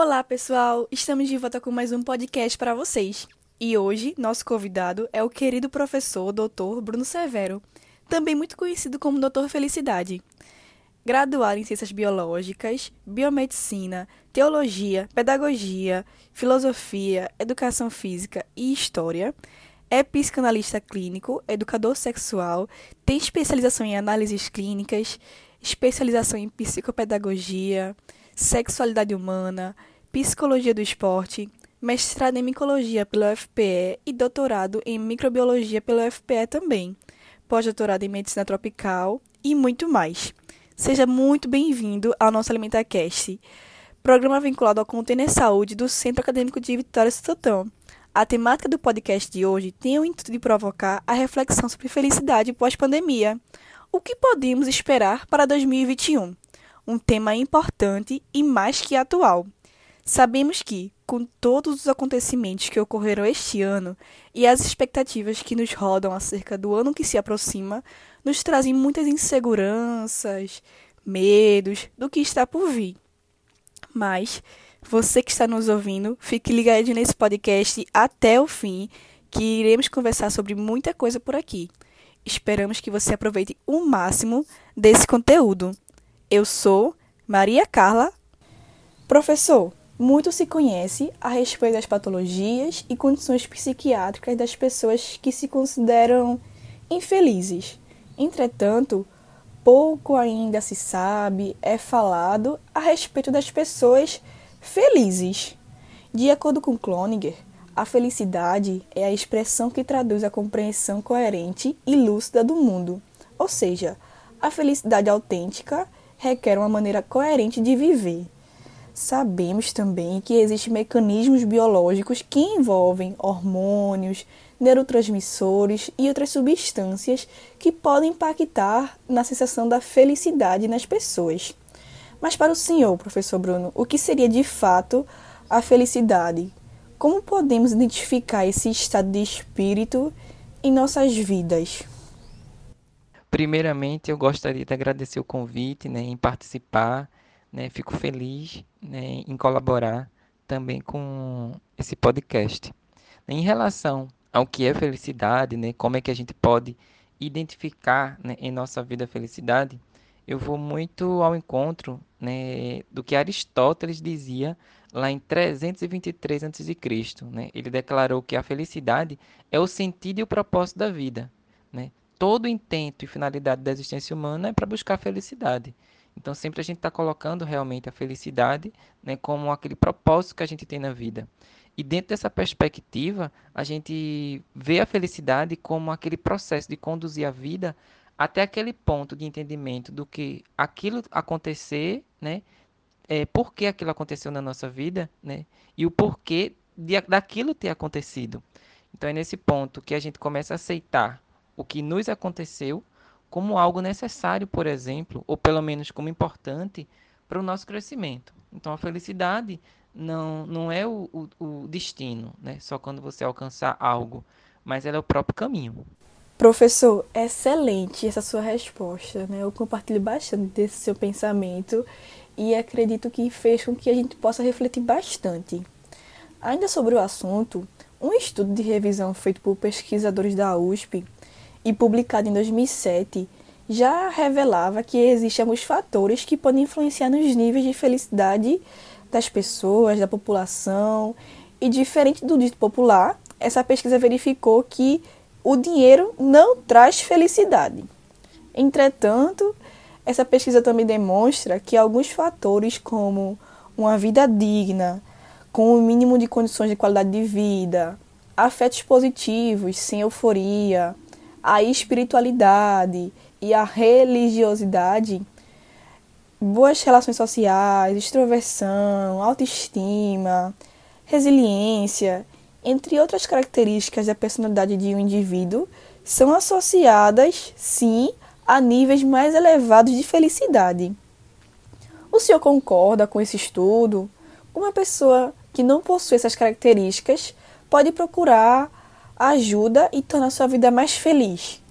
Olá, pessoal! Estamos de volta com mais um podcast para vocês. E hoje, nosso convidado é o querido professor Dr. Bruno Severo, também muito conhecido como Dr. Felicidade. Graduado em Ciências Biológicas, Biomedicina, Teologia, Pedagogia, Filosofia, Educação Física e História, é psicanalista clínico, educador sexual, tem especialização em análises clínicas, especialização em psicopedagogia, sexualidade humana, psicologia do esporte, mestrado em micologia pela UFPE e doutorado em microbiologia pela UFPE também, pós-doutorado em medicina tropical e muito mais. Seja muito bem-vindo ao nosso AlimentaCast, programa vinculado ao Container Saúde do Centro Acadêmico de Vitória Sutotão. A temática do podcast de hoje tem o intuito de provocar a reflexão sobre felicidade pós-pandemia. O que podemos esperar para 2021? Um tema importante e mais que atual. Sabemos que, com todos os acontecimentos que ocorreram este ano e as expectativas que nos rodam acerca do ano que se aproxima, nos trazem muitas inseguranças, medos do que está por vir. Mas você que está nos ouvindo, fique ligado nesse podcast até o fim, que iremos conversar sobre muita coisa por aqui. Esperamos que você aproveite o máximo desse conteúdo. Eu sou Maria Carla. Professor, muito se conhece a respeito das patologias e condições psiquiátricas das pessoas que se consideram infelizes. Entretanto, pouco ainda se sabe, é falado a respeito das pessoas felizes. De acordo com Cloninger, a felicidade é a expressão que traduz a compreensão coerente e lúcida do mundo. Ou seja, a felicidade autêntica requer uma maneira coerente de viver. Sabemos também que existem mecanismos biológicos que envolvem hormônios, neurotransmissores e outras substâncias que podem impactar na sensação da felicidade nas pessoas. Mas para o senhor, professor Bruno, o que seria de fato a felicidade? Como podemos identificar esse estado de espírito em nossas vidas? Primeiramente, eu gostaria de agradecer o convite, né, em participar, né, fico feliz, né, em colaborar também com esse podcast. Em relação ao que é felicidade, né, como é que a gente pode identificar né, em nossa vida a felicidade, eu vou muito ao encontro né, do que Aristóteles dizia lá em 323 a.C. Né? Ele declarou que a felicidade é o sentido e o propósito da vida. Né? Todo o intento e finalidade da existência humana é para buscar a felicidade. Então, sempre a gente está colocando realmente a felicidade né, como aquele propósito que a gente tem na vida. E dentro dessa perspectiva, a gente vê a felicidade como aquele processo de conduzir a vida até aquele ponto de entendimento do que aquilo acontecer, né? É, por que aquilo aconteceu na nossa vida, né? E o porquê de, daquilo ter acontecido. Então é nesse ponto que a gente começa a aceitar o que nos aconteceu como algo necessário, por exemplo, ou pelo menos como importante para o nosso crescimento. Então a felicidade não, não é o, o, o destino, né? Só quando você alcançar algo, mas ela é o próprio caminho. Professor, excelente essa sua resposta, né? Eu compartilho bastante desse seu pensamento e acredito que fez com que a gente possa refletir bastante. Ainda sobre o assunto, um estudo de revisão feito por pesquisadores da USP e publicado em 2007 já revelava que existem alguns fatores que podem influenciar nos níveis de felicidade das pessoas, da população. E diferente do dito popular, essa pesquisa verificou que o dinheiro não traz felicidade. Entretanto, essa pesquisa também demonstra que alguns fatores, como uma vida digna, com o um mínimo de condições de qualidade de vida, afetos positivos, sem euforia, a espiritualidade e a religiosidade, boas relações sociais, extroversão, autoestima, resiliência, entre outras características da personalidade de um indivíduo, são associadas, sim, a níveis mais elevados de felicidade. O senhor concorda com esse estudo? Uma pessoa que não possui essas características pode procurar ajuda e tornar sua vida mais feliz.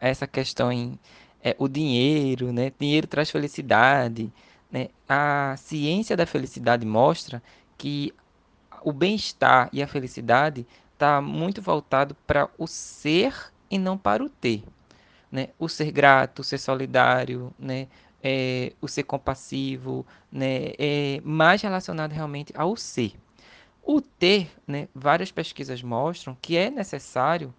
Essa questão em é, o dinheiro, né? Dinheiro traz felicidade, né? A ciência da felicidade mostra que o bem-estar e a felicidade está muito voltado para o ser e não para o ter, né? O ser grato, o ser solidário, né? É, o ser compassivo, né? É mais relacionado realmente ao ser. O ter, né? Várias pesquisas mostram que é necessário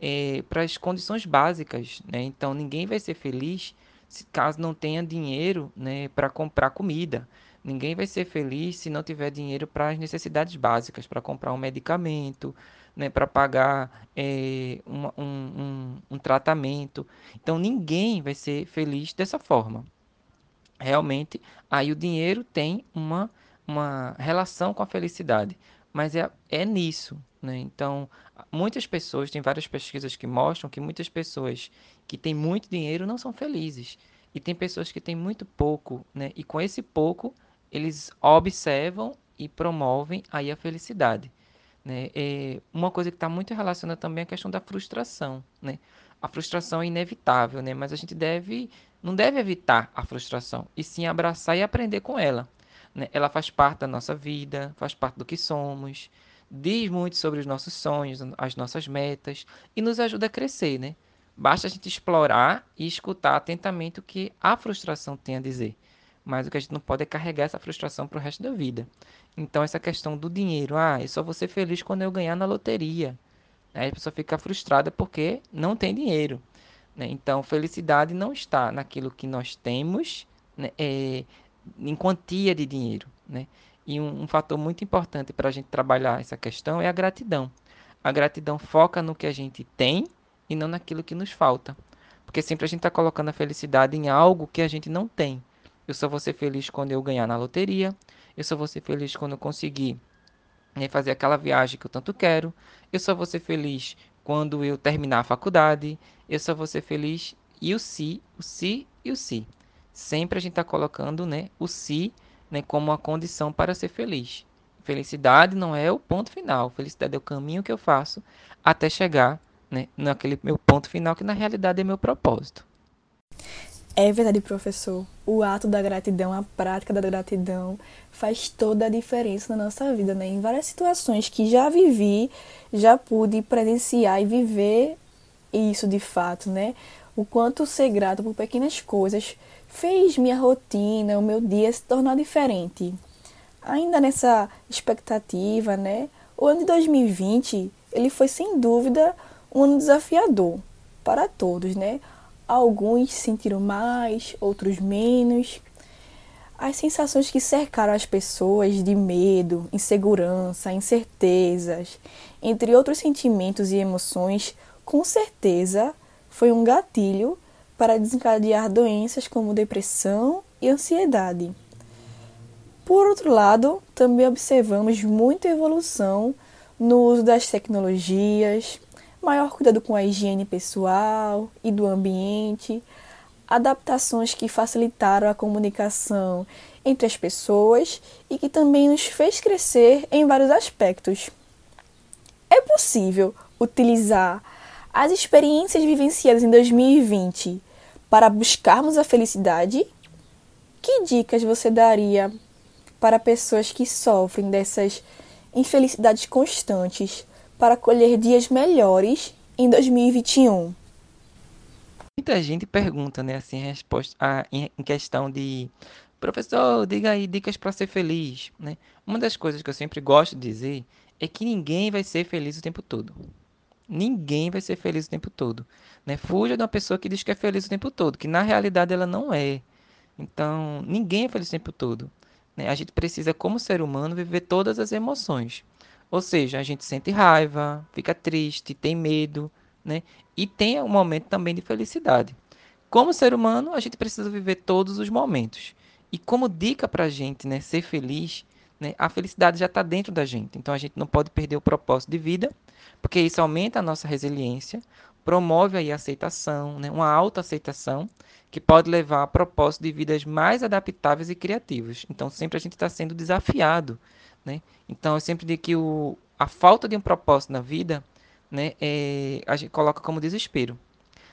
é, para as condições básicas, né? Então ninguém vai ser feliz se caso não tenha dinheiro, né, para comprar comida. Ninguém vai ser feliz se não tiver dinheiro para as necessidades básicas, para comprar um medicamento, né, para pagar é, um, um, um, tratamento. Então ninguém vai ser feliz dessa forma. Realmente, aí o dinheiro tem uma, uma relação com a felicidade, mas é, é nisso. Né? Então, muitas pessoas, tem várias pesquisas que mostram que muitas pessoas que têm muito dinheiro não são felizes. E tem pessoas que têm muito pouco, né? E com esse pouco, eles observam e promovem aí a felicidade. Né? É uma coisa que está muito relacionada também é a questão da frustração. Né? A frustração é inevitável, né? mas a gente deve, não deve evitar a frustração, e sim abraçar e aprender com ela. Né? Ela faz parte da nossa vida, faz parte do que somos, diz muito sobre os nossos sonhos, as nossas metas e nos ajuda a crescer. Né? Basta a gente explorar e escutar atentamente o que a frustração tem a dizer mas o que a gente não pode é carregar essa frustração para o resto da vida. Então, essa questão do dinheiro, ah, eu só vou ser feliz quando eu ganhar na loteria. Aí a pessoa fica frustrada porque não tem dinheiro. Né? Então, felicidade não está naquilo que nós temos, né? é, em quantia de dinheiro. Né? E um, um fator muito importante para a gente trabalhar essa questão é a gratidão. A gratidão foca no que a gente tem e não naquilo que nos falta. Porque sempre a gente está colocando a felicidade em algo que a gente não tem. Eu só vou ser feliz quando eu ganhar na loteria. Eu só vou ser feliz quando eu conseguir né, fazer aquela viagem que eu tanto quero. Eu só vou ser feliz quando eu terminar a faculdade. Eu só vou ser feliz. E o si, o si e o si. Sempre a gente está colocando né, o si né, como uma condição para ser feliz. Felicidade não é o ponto final. Felicidade é o caminho que eu faço até chegar né, naquele meu ponto final, que na realidade é meu propósito. É verdade, professor. O ato da gratidão, a prática da gratidão faz toda a diferença na nossa vida, né? Em várias situações que já vivi, já pude presenciar e viver isso de fato, né? O quanto ser grato por pequenas coisas fez minha rotina, o meu dia se tornar diferente. Ainda nessa expectativa, né? O ano de 2020, ele foi sem dúvida um ano desafiador para todos, né? Alguns sentiram mais, outros menos. As sensações que cercaram as pessoas de medo, insegurança, incertezas, entre outros sentimentos e emoções, com certeza foi um gatilho para desencadear doenças como depressão e ansiedade. Por outro lado, também observamos muita evolução no uso das tecnologias, maior cuidado com a higiene pessoal e do ambiente, adaptações que facilitaram a comunicação entre as pessoas e que também nos fez crescer em vários aspectos. É possível utilizar as experiências vivenciadas em 2020 para buscarmos a felicidade? Que dicas você daria para pessoas que sofrem dessas infelicidades constantes para colher dias melhores em 2021? Muita gente pergunta, né, assim, resposta a, em, questão de professor, diga aí dicas para ser feliz, né? Uma das coisas que eu sempre gosto de dizer é que ninguém vai ser feliz o tempo todo. Ninguém vai ser feliz o tempo todo. Né? Fuja de uma pessoa que diz que é feliz o tempo todo, que na realidade ela não é. Então, ninguém é feliz o tempo todo. Né? A gente precisa, como ser humano, viver todas as emoções. Ou seja, a gente sente raiva, fica triste, tem medo, né? E tem um momento também de felicidade. Como ser humano, a gente precisa viver todos os momentos. E como dica para a gente né, ser feliz, né, a felicidade já está dentro da gente. Então a gente não pode perder o propósito de vida, porque isso aumenta a nossa resiliência, promove aí a aceitação, né, uma autoaceitação, que pode levar a propósito de vidas mais adaptáveis e criativas. Então sempre a gente está sendo desafiado. Né? Então eu sempre digo que o, a falta de um propósito na vida né, é, a gente coloca como desespero.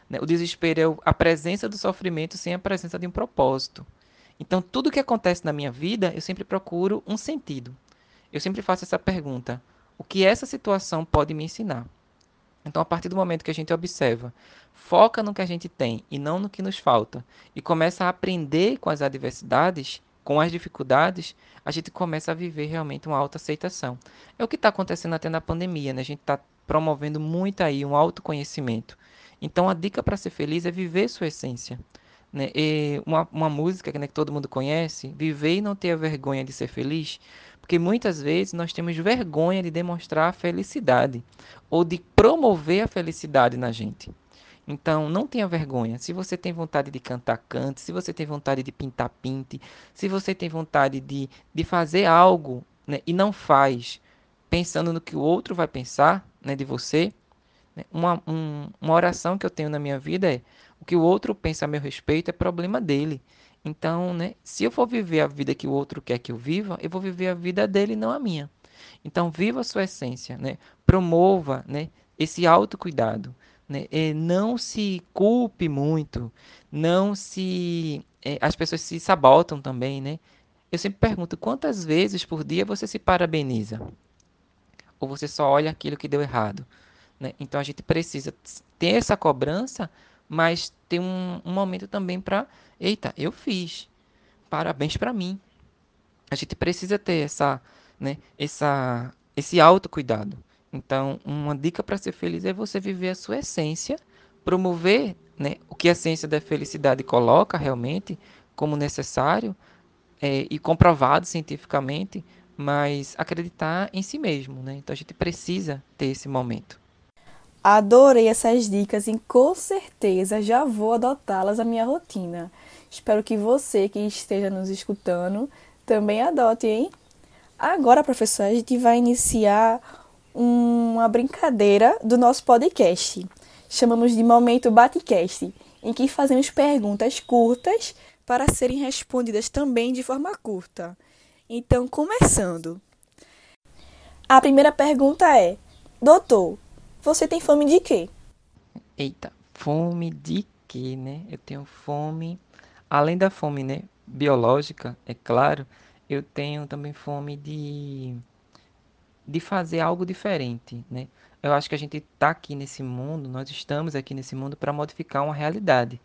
Né? O desespero é a presença do sofrimento sem a presença de um propósito. Então, tudo que acontece na minha vida, eu sempre procuro um sentido. Eu sempre faço essa pergunta: o que essa situação pode me ensinar? Então, a partir do momento que a gente observa, foca no que a gente tem e não no que nos falta, e começa a aprender com as adversidades, com as dificuldades, a gente começa a viver realmente uma autoaceitação. É o que está acontecendo até na pandemia, né? A gente está promovendo muito aí um autoconhecimento. Então, a dica para ser feliz é viver sua essência. Né? Uma, uma música né, que todo mundo conhece, viver e não ter vergonha de ser feliz, porque muitas vezes nós temos vergonha de demonstrar a felicidade ou de promover a felicidade na gente. Então, não tenha vergonha. Se você tem vontade de cantar, cante. Se você tem vontade de pintar, pinte. Se você tem vontade de, de fazer algo né, e não faz, pensando no que o outro vai pensar né, de você, né, uma, um, uma oração que eu tenho na minha vida é: o que o outro pensa a meu respeito é problema dele. Então, né, se eu for viver a vida que o outro quer que eu viva, eu vou viver a vida dele, não a minha. Então, viva a sua essência, né? Promova, né, esse autocuidado, né? E não se culpe muito, não se é, as pessoas se sabotam também, né? Eu sempre pergunto quantas vezes por dia você se parabeniza? Ou você só olha aquilo que deu errado? Né? Então a gente precisa ter essa cobrança mas tem um, um momento também para, eita, eu fiz, parabéns para mim. A gente precisa ter essa, né, essa, esse autocuidado. Então, uma dica para ser feliz é você viver a sua essência, promover né, o que a ciência da felicidade coloca realmente como necessário é, e comprovado cientificamente, mas acreditar em si mesmo. Né? Então, a gente precisa ter esse momento. Adorei essas dicas e com certeza já vou adotá-las à minha rotina. Espero que você que esteja nos escutando também adote, hein? Agora, professora, a gente vai iniciar uma brincadeira do nosso podcast. Chamamos de Momento Batecast, em que fazemos perguntas curtas para serem respondidas também de forma curta. Então, começando. A primeira pergunta é: Doutor, você tem fome de quê? Eita, fome de quê, né? Eu tenho fome, além da fome, né, biológica, é claro, eu tenho também fome de de fazer algo diferente, né? Eu acho que a gente está aqui nesse mundo, nós estamos aqui nesse mundo para modificar uma realidade.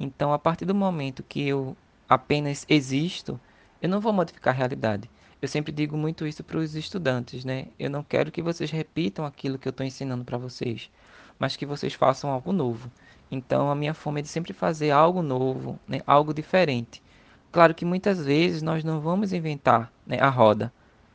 Então, a partir do momento que eu apenas existo, eu não vou modificar a realidade. Eu sempre digo muito isso para os estudantes, né? Eu não quero que vocês repitam aquilo que eu estou ensinando para vocês, mas que vocês façam algo novo. Então, a minha fome é de sempre fazer algo novo, né? algo diferente. Claro que muitas vezes nós não vamos inventar né, a roda,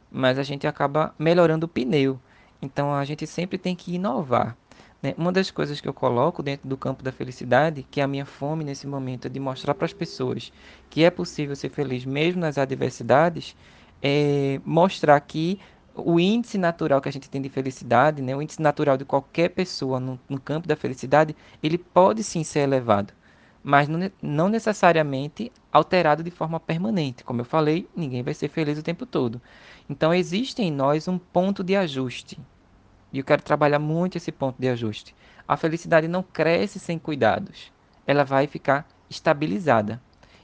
mas a gente acaba melhorando o pneu. Então, a gente sempre tem que inovar. Né? Uma das coisas que eu coloco dentro do campo da felicidade, que é a minha fome nesse momento é de mostrar para as pessoas que é possível ser feliz mesmo nas adversidades, é, mostrar que o índice natural que a gente tem de felicidade, né, o índice natural de qualquer pessoa no, no campo da felicidade, ele pode sim ser elevado, mas não, não necessariamente alterado de forma permanente. Como eu falei, ninguém vai ser feliz o tempo todo. Então existe em nós um ponto de ajuste. E eu quero trabalhar muito esse ponto de ajuste. A felicidade não cresce sem cuidados. Ela vai ficar estabilizada.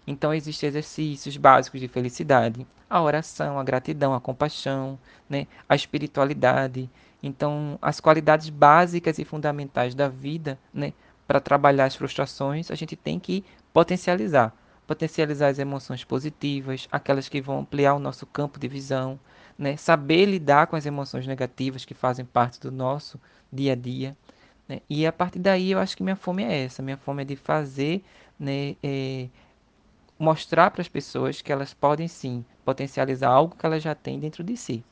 Então existem exercícios básicos de felicidade, a oração, a gratidão, a compaixão, né, a espiritualidade. Então, as qualidades básicas e fundamentais da vida, né, para trabalhar as frustrações, a gente tem que potencializar, potencializar as emoções positivas, aquelas que vão ampliar o nosso campo de visão, né? saber lidar com as emoções negativas que fazem parte do nosso dia a dia. Né? E a partir daí eu acho que minha fome é essa, minha fome é de fazer, né, é, mostrar para as pessoas que elas podem sim potencializar algo que elas já têm dentro de si.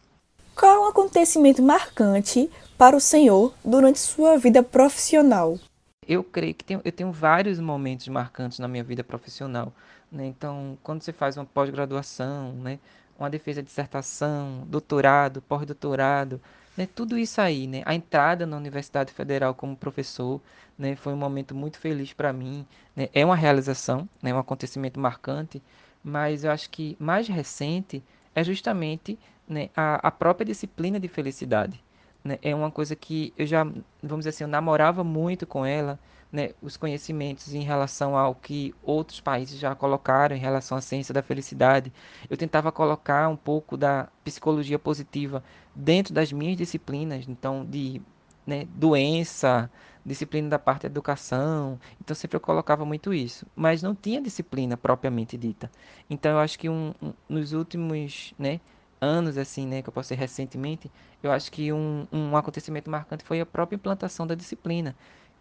Qual é um acontecimento marcante para o senhor durante sua vida profissional? Eu creio que tenho, eu tenho vários momentos marcantes na minha vida profissional. Né? Então, quando você faz uma pós-graduação, né? uma defesa de dissertação, doutorado, pós-doutorado, né? tudo isso aí, né? a entrada na Universidade Federal como professor, né? foi um momento muito feliz para mim. Né? É uma realização, né? um acontecimento marcante, mas eu acho que mais recente é justamente né, a, a própria disciplina de felicidade. Né? É uma coisa que eu já, vamos dizer assim, eu namorava muito com ela, né, os conhecimentos em relação ao que outros países já colocaram em relação à ciência da felicidade. Eu tentava colocar um pouco da psicologia positiva dentro das minhas disciplinas, então de né, doença, disciplina da parte da educação. Então sempre eu colocava muito isso, mas não tinha disciplina propriamente dita. Então eu acho que um, um nos últimos, né, anos, assim, né, que eu posso ser recentemente, eu acho que um, um acontecimento marcante foi a própria implantação da disciplina.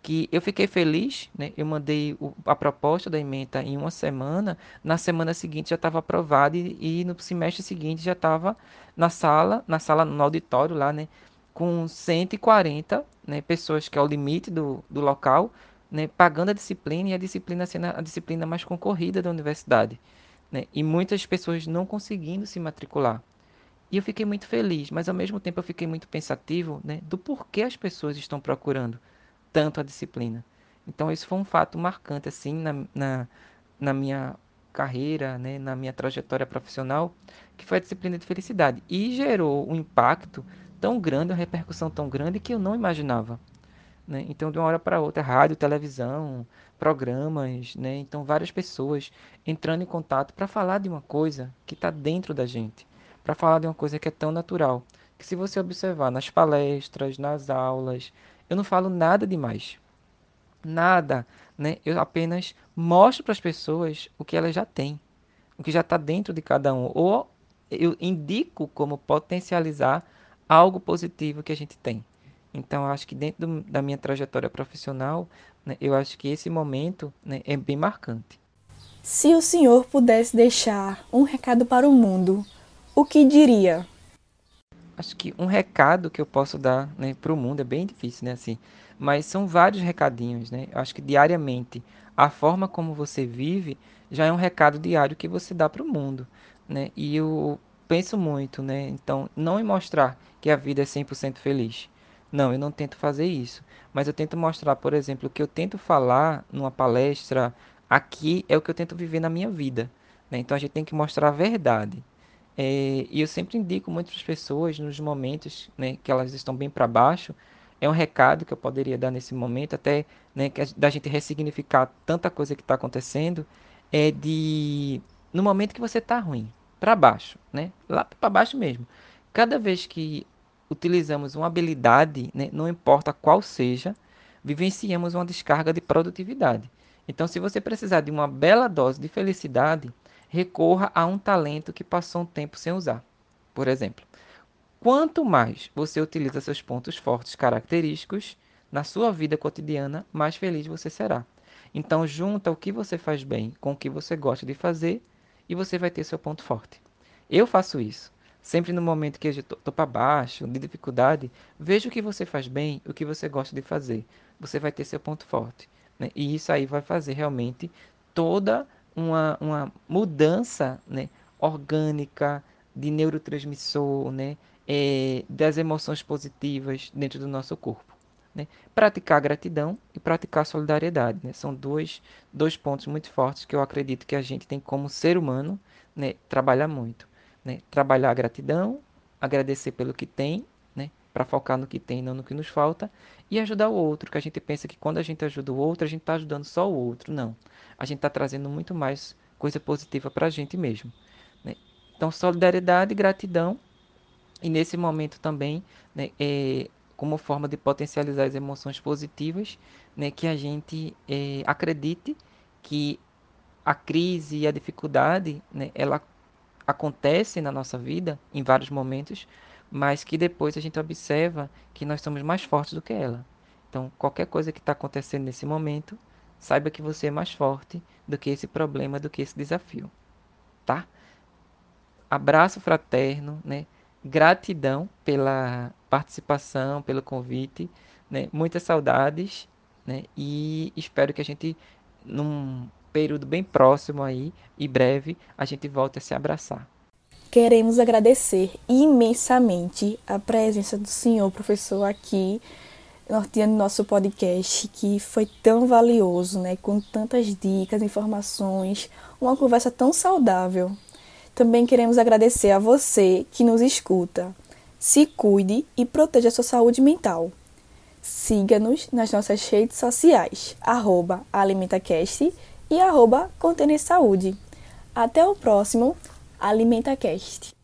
Que eu fiquei feliz, né? Eu mandei o, a proposta da emenda em uma semana, na semana seguinte já estava aprovada e, e, no semestre seguinte já estava na sala, na sala, no auditório lá, né? Com 140 né, pessoas, que é o limite do, do local, né, pagando a disciplina e a disciplina sendo a disciplina mais concorrida da universidade. Né, e muitas pessoas não conseguindo se matricular. E eu fiquei muito feliz, mas ao mesmo tempo eu fiquei muito pensativo né, do porquê as pessoas estão procurando tanto a disciplina. Então isso foi um fato marcante assim na, na, na minha carreira, né, na minha trajetória profissional, que foi a disciplina de felicidade. E gerou um impacto tão grande, uma repercussão tão grande que eu não imaginava. Né? Então, de uma hora para outra, rádio, televisão, programas, né? então várias pessoas entrando em contato para falar de uma coisa que está dentro da gente para falar de uma coisa que é tão natural, que se você observar nas palestras, nas aulas, eu não falo nada demais. Nada, né? Eu apenas mostro para as pessoas o que elas já têm, o que já está dentro de cada um, ou eu indico como potencializar algo positivo que a gente tem. Então, acho que dentro do, da minha trajetória profissional, né, eu acho que esse momento né, é bem marcante. Se o senhor pudesse deixar um recado para o mundo, o que diria? Acho que um recado que eu posso dar né, para o mundo é bem difícil, né? Assim, mas são vários recadinhos, né? Eu acho que diariamente a forma como você vive já é um recado diário que você dá para o mundo, né? E eu penso muito, né? Então, não em mostrar que a vida é 100% feliz. Não, eu não tento fazer isso. Mas eu tento mostrar, por exemplo, o que eu tento falar numa palestra aqui é o que eu tento viver na minha vida. Né? Então, a gente tem que mostrar a verdade. É, e eu sempre indico muito para as pessoas nos momentos né, que elas estão bem para baixo. É um recado que eu poderia dar nesse momento, até né, que, da gente ressignificar tanta coisa que está acontecendo. É de no momento que você está ruim, para baixo, né, lá para baixo mesmo. Cada vez que utilizamos uma habilidade, né, não importa qual seja, vivenciamos uma descarga de produtividade. Então, se você precisar de uma bela dose de felicidade, recorra a um talento que passou um tempo sem usar. Por exemplo, quanto mais você utiliza seus pontos fortes característicos na sua vida cotidiana, mais feliz você será. Então, junta o que você faz bem com o que você gosta de fazer e você vai ter seu ponto forte. Eu faço isso. Sempre no momento que eu estou para baixo, de dificuldade, veja o que você faz bem, o que você gosta de fazer. Você vai ter seu ponto forte. Né? E isso aí vai fazer realmente toda uma, uma mudança né, orgânica de neurotransmissor, né, é, das emoções positivas dentro do nosso corpo. Né? Praticar gratidão e praticar solidariedade. Né? São dois, dois pontos muito fortes que eu acredito que a gente tem como ser humano né, trabalhar muito. Né? Trabalhar a gratidão, agradecer pelo que tem? Para focar no que tem, não no que nos falta, e ajudar o outro, que a gente pensa que quando a gente ajuda o outro, a gente está ajudando só o outro. Não a gente está trazendo muito mais coisa positiva para a gente mesmo. Né? Então, solidariedade, gratidão, e nesse momento também, né, é, como forma de potencializar as emoções positivas, né, que a gente é, acredite que a crise e a dificuldade, né, ela acontece na nossa vida em vários momentos, mas que depois a gente observa que nós somos mais fortes do que ela. Então, qualquer coisa que está acontecendo nesse momento, saiba que você é mais forte do que esse problema, do que esse desafio, tá? Abraço fraterno, né? Gratidão pela participação, pelo convite, né? Muitas saudades, né? E espero que a gente, num período bem próximo aí e breve, a gente volte a se abraçar. Queremos agradecer imensamente a presença do senhor professor aqui norteando nosso podcast, que foi tão valioso, né, com tantas dicas, informações, uma conversa tão saudável. Também queremos agradecer a você que nos escuta. Se cuide e proteja a sua saúde mental. Siga-nos nas nossas redes sociais, arroba AlimentaCast e arroba Saúde. Até o próximo AlimentaCast.